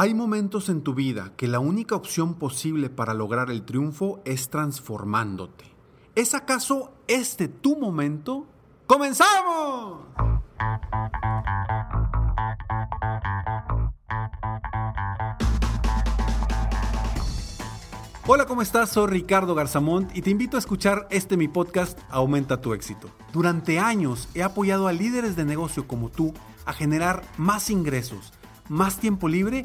Hay momentos en tu vida que la única opción posible para lograr el triunfo es transformándote. ¿Es acaso este tu momento? ¡Comenzamos! Hola, ¿cómo estás? Soy Ricardo Garzamont y te invito a escuchar este mi podcast Aumenta tu éxito. Durante años he apoyado a líderes de negocio como tú a generar más ingresos, más tiempo libre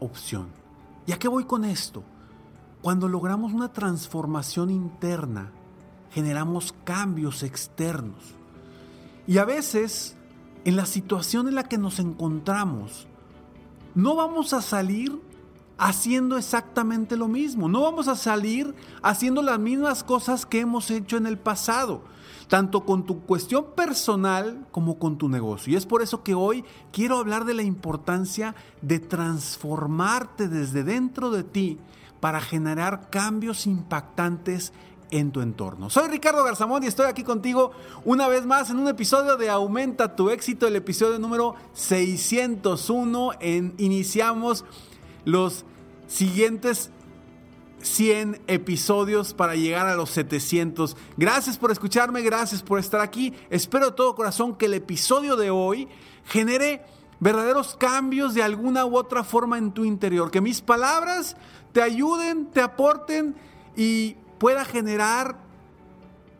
opción. ¿Y a qué voy con esto? Cuando logramos una transformación interna, generamos cambios externos. Y a veces, en la situación en la que nos encontramos, no vamos a salir haciendo exactamente lo mismo. No vamos a salir haciendo las mismas cosas que hemos hecho en el pasado tanto con tu cuestión personal como con tu negocio. Y es por eso que hoy quiero hablar de la importancia de transformarte desde dentro de ti para generar cambios impactantes en tu entorno. Soy Ricardo Garzamón y estoy aquí contigo una vez más en un episodio de Aumenta tu éxito, el episodio número 601. En, iniciamos los siguientes 100 episodios para llegar a los 700. Gracias por escucharme, gracias por estar aquí. Espero de todo corazón que el episodio de hoy genere verdaderos cambios de alguna u otra forma en tu interior. Que mis palabras te ayuden, te aporten y pueda generar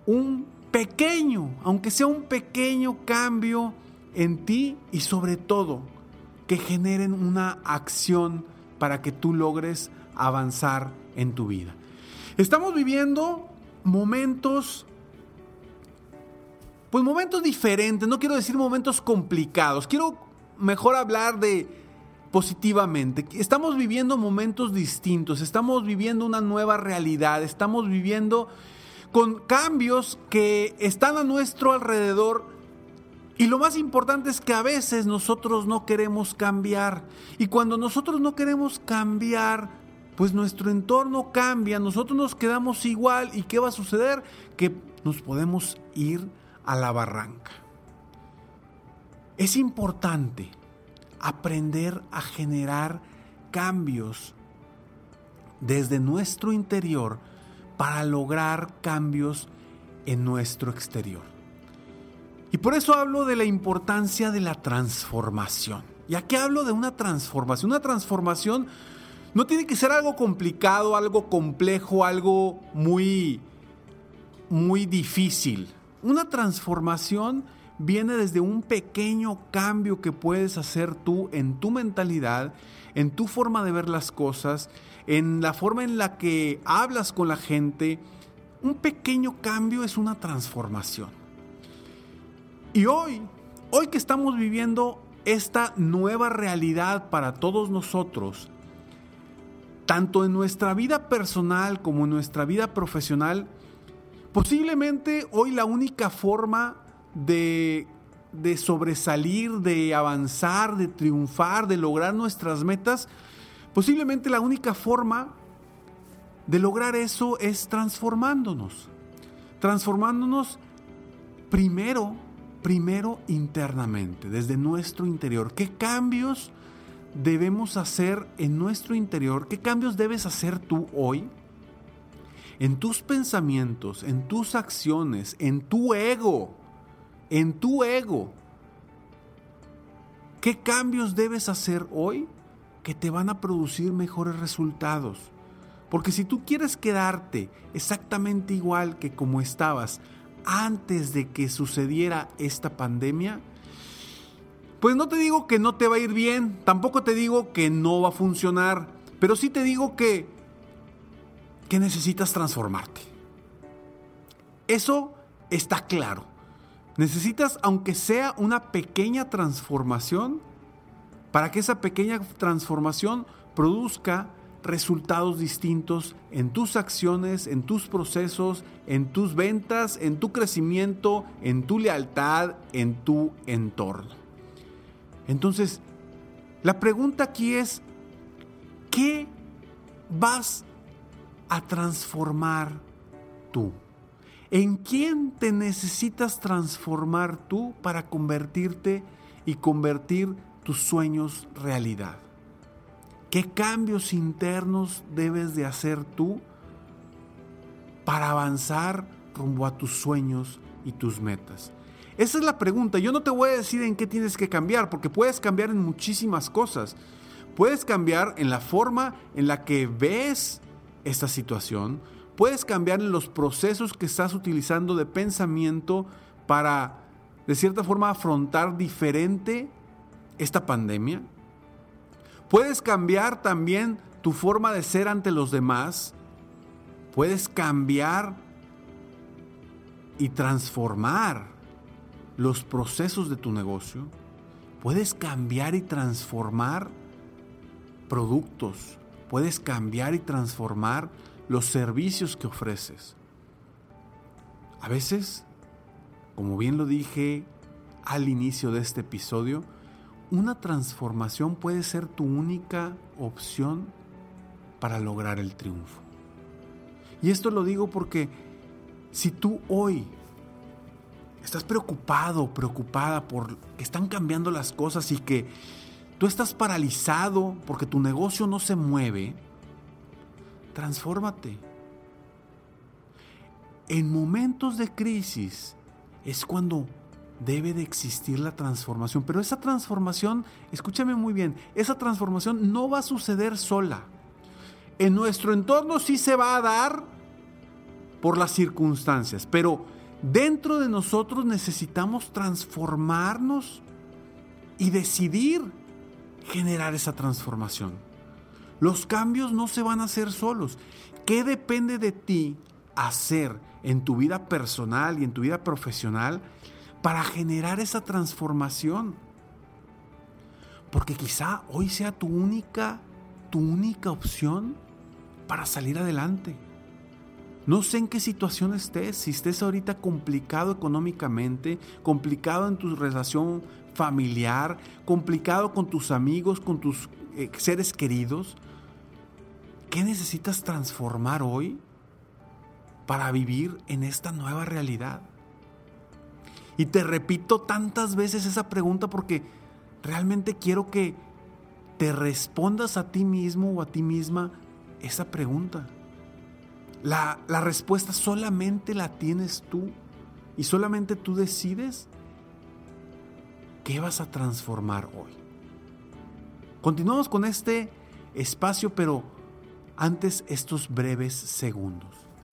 un pequeño, aunque sea un pequeño cambio en ti y sobre todo que generen una acción para que tú logres avanzar en tu vida. Estamos viviendo momentos, pues momentos diferentes, no quiero decir momentos complicados, quiero mejor hablar de positivamente. Estamos viviendo momentos distintos, estamos viviendo una nueva realidad, estamos viviendo con cambios que están a nuestro alrededor y lo más importante es que a veces nosotros no queremos cambiar. Y cuando nosotros no queremos cambiar, pues nuestro entorno cambia, nosotros nos quedamos igual y ¿qué va a suceder? Que nos podemos ir a la barranca. Es importante aprender a generar cambios desde nuestro interior para lograr cambios en nuestro exterior. Y por eso hablo de la importancia de la transformación. ¿Y aquí hablo de una transformación? Una transformación no tiene que ser algo complicado, algo complejo, algo muy, muy difícil. Una transformación viene desde un pequeño cambio que puedes hacer tú en tu mentalidad, en tu forma de ver las cosas, en la forma en la que hablas con la gente. Un pequeño cambio es una transformación. Y hoy, hoy que estamos viviendo esta nueva realidad para todos nosotros, tanto en nuestra vida personal como en nuestra vida profesional, posiblemente hoy la única forma de, de sobresalir, de avanzar, de triunfar, de lograr nuestras metas, Posiblemente la única forma de lograr eso es transformándonos. Transformándonos primero, primero internamente, desde nuestro interior. ¿Qué cambios debemos hacer en nuestro interior? ¿Qué cambios debes hacer tú hoy? En tus pensamientos, en tus acciones, en tu ego, en tu ego. ¿Qué cambios debes hacer hoy que te van a producir mejores resultados? Porque si tú quieres quedarte exactamente igual que como estabas antes de que sucediera esta pandemia, pues no te digo que no te va a ir bien, tampoco te digo que no va a funcionar, pero sí te digo que, que necesitas transformarte. Eso está claro. Necesitas, aunque sea una pequeña transformación, para que esa pequeña transformación produzca resultados distintos en tus acciones, en tus procesos, en tus ventas, en tu crecimiento, en tu lealtad, en tu entorno. Entonces, la pregunta aquí es, ¿qué vas a transformar tú? ¿En quién te necesitas transformar tú para convertirte y convertir tus sueños realidad? ¿Qué cambios internos debes de hacer tú para avanzar rumbo a tus sueños y tus metas? Esa es la pregunta. Yo no te voy a decir en qué tienes que cambiar, porque puedes cambiar en muchísimas cosas. Puedes cambiar en la forma en la que ves esta situación. Puedes cambiar en los procesos que estás utilizando de pensamiento para, de cierta forma, afrontar diferente esta pandemia. Puedes cambiar también tu forma de ser ante los demás. Puedes cambiar y transformar los procesos de tu negocio. Puedes cambiar y transformar productos. Puedes cambiar y transformar los servicios que ofreces. A veces, como bien lo dije al inicio de este episodio, una transformación puede ser tu única opción para lograr el triunfo. Y esto lo digo porque si tú hoy estás preocupado, preocupada por que están cambiando las cosas y que tú estás paralizado porque tu negocio no se mueve, transfórmate. En momentos de crisis es cuando debe de existir la transformación. Pero esa transformación, escúchame muy bien, esa transformación no va a suceder sola. En nuestro entorno sí se va a dar por las circunstancias, pero dentro de nosotros necesitamos transformarnos y decidir generar esa transformación. Los cambios no se van a hacer solos. ¿Qué depende de ti hacer en tu vida personal y en tu vida profesional para generar esa transformación. Porque quizá hoy sea tu única, tu única opción para salir adelante. No sé en qué situación estés, si estés ahorita complicado económicamente, complicado en tu relación familiar, complicado con tus amigos, con tus eh, seres queridos. ¿Qué necesitas transformar hoy para vivir en esta nueva realidad? Y te repito tantas veces esa pregunta porque realmente quiero que te respondas a ti mismo o a ti misma esa pregunta. La, respuesta solamente la tienes tú y solamente tú decides qué vas a transformar hoy. Continuamos con este espacio, pero antes estos breves segundos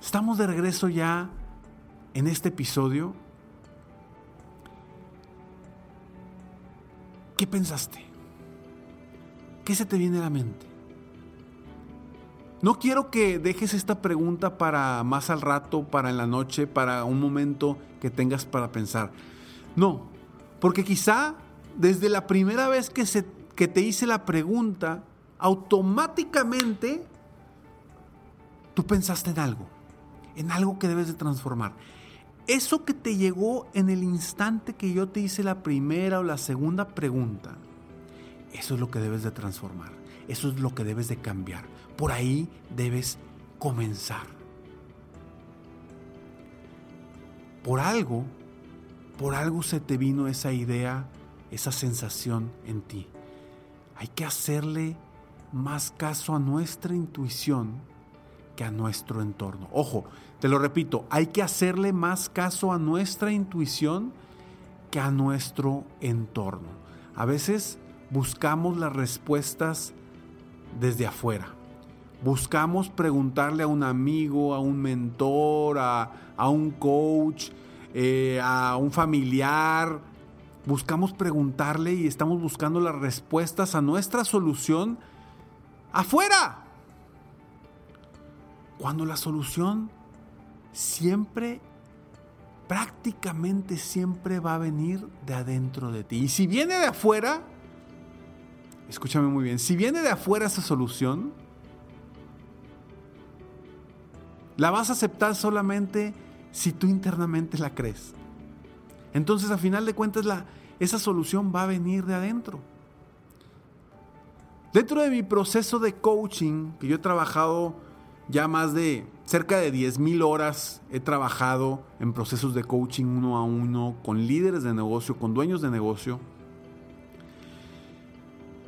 Estamos de regreso ya en este episodio. ¿Qué pensaste? ¿Qué se te viene a la mente? No quiero que dejes esta pregunta para más al rato, para en la noche, para un momento que tengas para pensar. No, porque quizá desde la primera vez que, se, que te hice la pregunta, automáticamente tú pensaste en algo, en algo que debes de transformar. Eso que te llegó en el instante que yo te hice la primera o la segunda pregunta, eso es lo que debes de transformar, eso es lo que debes de cambiar. Por ahí debes comenzar. Por algo, por algo se te vino esa idea, esa sensación en ti. Hay que hacerle más caso a nuestra intuición que a nuestro entorno. Ojo, te lo repito, hay que hacerle más caso a nuestra intuición que a nuestro entorno. A veces buscamos las respuestas desde afuera. Buscamos preguntarle a un amigo, a un mentor, a, un coach, eh, a un familiar. Buscamos preguntarle y estamos buscando las respuestas a nuestra solución afuera. Cuando la solución siempre, prácticamente siempre va a venir de adentro de ti. Y si viene de afuera, escúchame muy bien, si viene de afuera esa solución, La vas a aceptar solamente si tú internamente la crees. Entonces, a final de cuentas, la, esa solución va a venir de adentro. Dentro de mi proceso de coaching, que yo he trabajado ya más de cerca de 10 mil horas, he trabajado en procesos de coaching uno a uno con líderes de negocio, con dueños de negocio.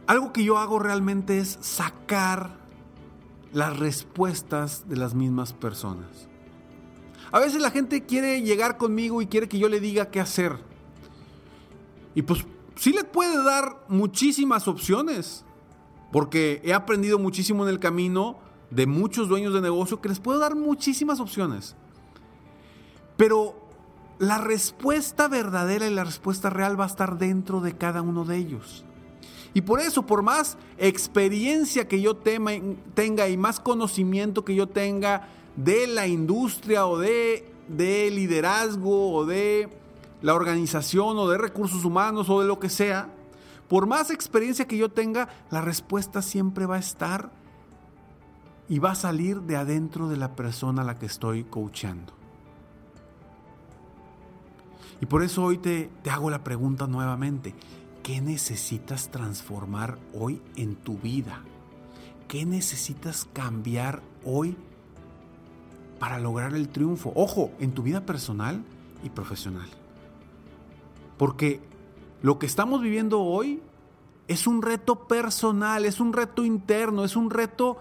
Algo que yo hago realmente es sacar las respuestas de las mismas personas. A veces la gente quiere llegar conmigo y quiere que yo le diga qué hacer. Y pues sí le puede dar muchísimas opciones, porque he aprendido muchísimo en el camino de muchos dueños de negocio que les puedo dar muchísimas opciones. Pero la respuesta verdadera y la respuesta real va a estar dentro de cada uno de ellos. Y por eso, por más experiencia que yo tenga y más conocimiento que yo tenga de la industria o de, de liderazgo o de la organización o de recursos humanos o de lo que sea, por más experiencia que yo tenga, la respuesta siempre va a estar y va a salir de adentro de la persona a la que estoy coachando. Y por eso hoy te, te hago la pregunta nuevamente. ¿Qué necesitas transformar hoy en tu vida? ¿Qué necesitas cambiar hoy para lograr el triunfo? Ojo, en tu vida personal y profesional. Porque lo que estamos viviendo hoy es un reto personal, es un reto interno, es un reto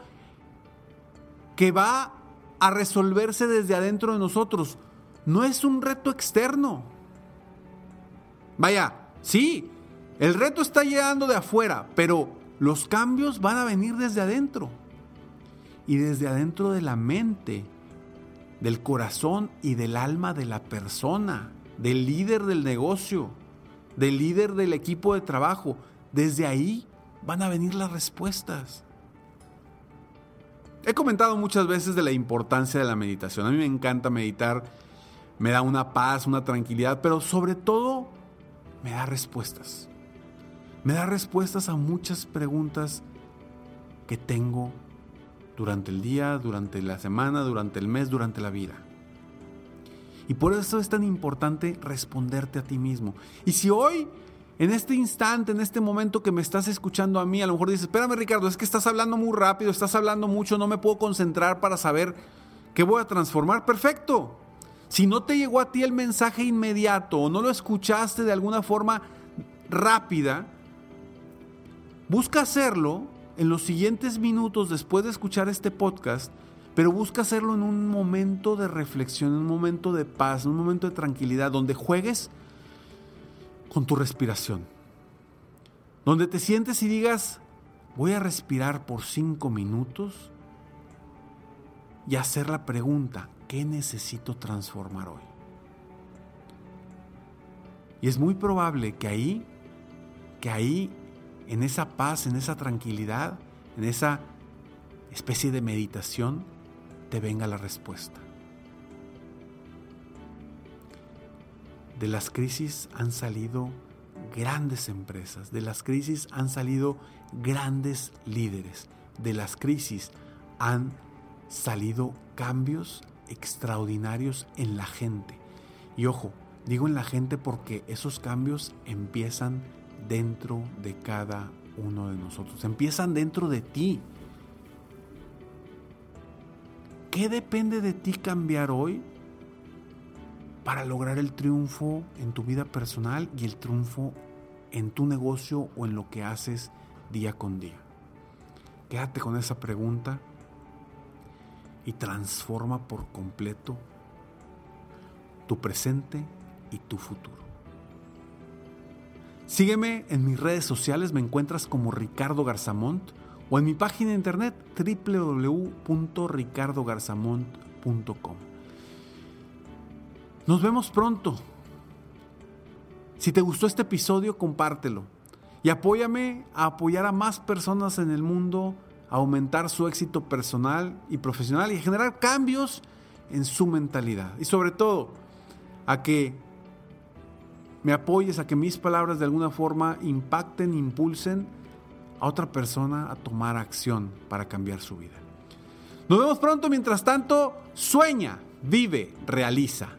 que va a resolverse desde adentro de nosotros. no es un reto externo. Vaya, sí, el reto está llegando de afuera, pero los cambios van a venir desde adentro. Y desde adentro de la mente, del corazón y del alma de la persona, del líder del negocio, del líder del equipo de trabajo. Desde ahí van a venir las respuestas. He comentado muchas veces de la importancia de la meditación. A mí me encanta meditar, me da una paz, una tranquilidad, pero sobre todo me da respuestas. Me da respuestas a muchas preguntas que tengo durante el día, durante la semana, durante el mes, durante la vida. Y por eso es tan importante responderte a ti mismo. Y si hoy en este instante, en este momento que me estás escuchando a mí, a lo mejor dices, espérame Ricardo, es que estás hablando muy rápido, estás hablando mucho, no me puedo concentrar para saber qué voy a transformar. Perfecto. Si no te llegó a ti el mensaje inmediato o no lo escuchaste de alguna forma rápida, busca hacerlo en los siguientes minutos después de escuchar este podcast, pero busca hacerlo en un momento de reflexión, en un momento de paz, en un momento de tranquilidad, donde juegues con tu respiración. Donde te sientes y digas, voy a respirar por cinco minutos y hacer la pregunta, ¿qué necesito transformar hoy? Y es muy probable que ahí, que ahí, en esa paz, en esa tranquilidad, en esa especie de meditación, te venga la respuesta. De las crisis han salido grandes empresas, de las crisis han salido grandes líderes, de las crisis han salido cambios extraordinarios en la gente. Y ojo, digo en la gente porque esos cambios empiezan dentro de cada uno de nosotros, empiezan dentro de ti. ¿Qué depende de ti cambiar hoy para lograr el triunfo en tu vida personal y el triunfo en tu negocio o en lo que haces día con día. Quédate con esa pregunta y transforma por completo tu presente y tu futuro. Sígueme en mis redes sociales, me encuentras como Ricardo Garzamont o en mi página de internet www.ricardogarzamont.com. Nos vemos pronto. Si te gustó este episodio, compártelo. Y apóyame a apoyar a más personas en el mundo, a aumentar su éxito personal y profesional y a generar cambios en su mentalidad. Y sobre todo, a que me apoyes, a que mis palabras de alguna forma impacten, impulsen a otra persona a tomar acción para cambiar su vida. Nos vemos pronto, mientras tanto, sueña, vive, realiza.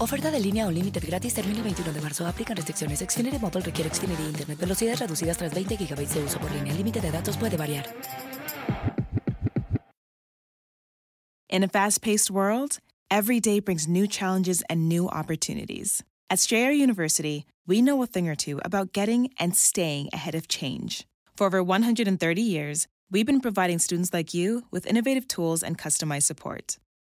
Oferta de línea o límite gratis termina el 21 de marzo. Aplican restricciones. Mobile requiere Internet. Velocidades reducidas tras 20 GB de uso por línea. El límite de datos puede variar. In a fast paced world, every day brings new challenges and new opportunities. At Strayer University, we know a thing or two about getting and staying ahead of change. For over 130 years, we've been providing students like you with innovative tools and customized support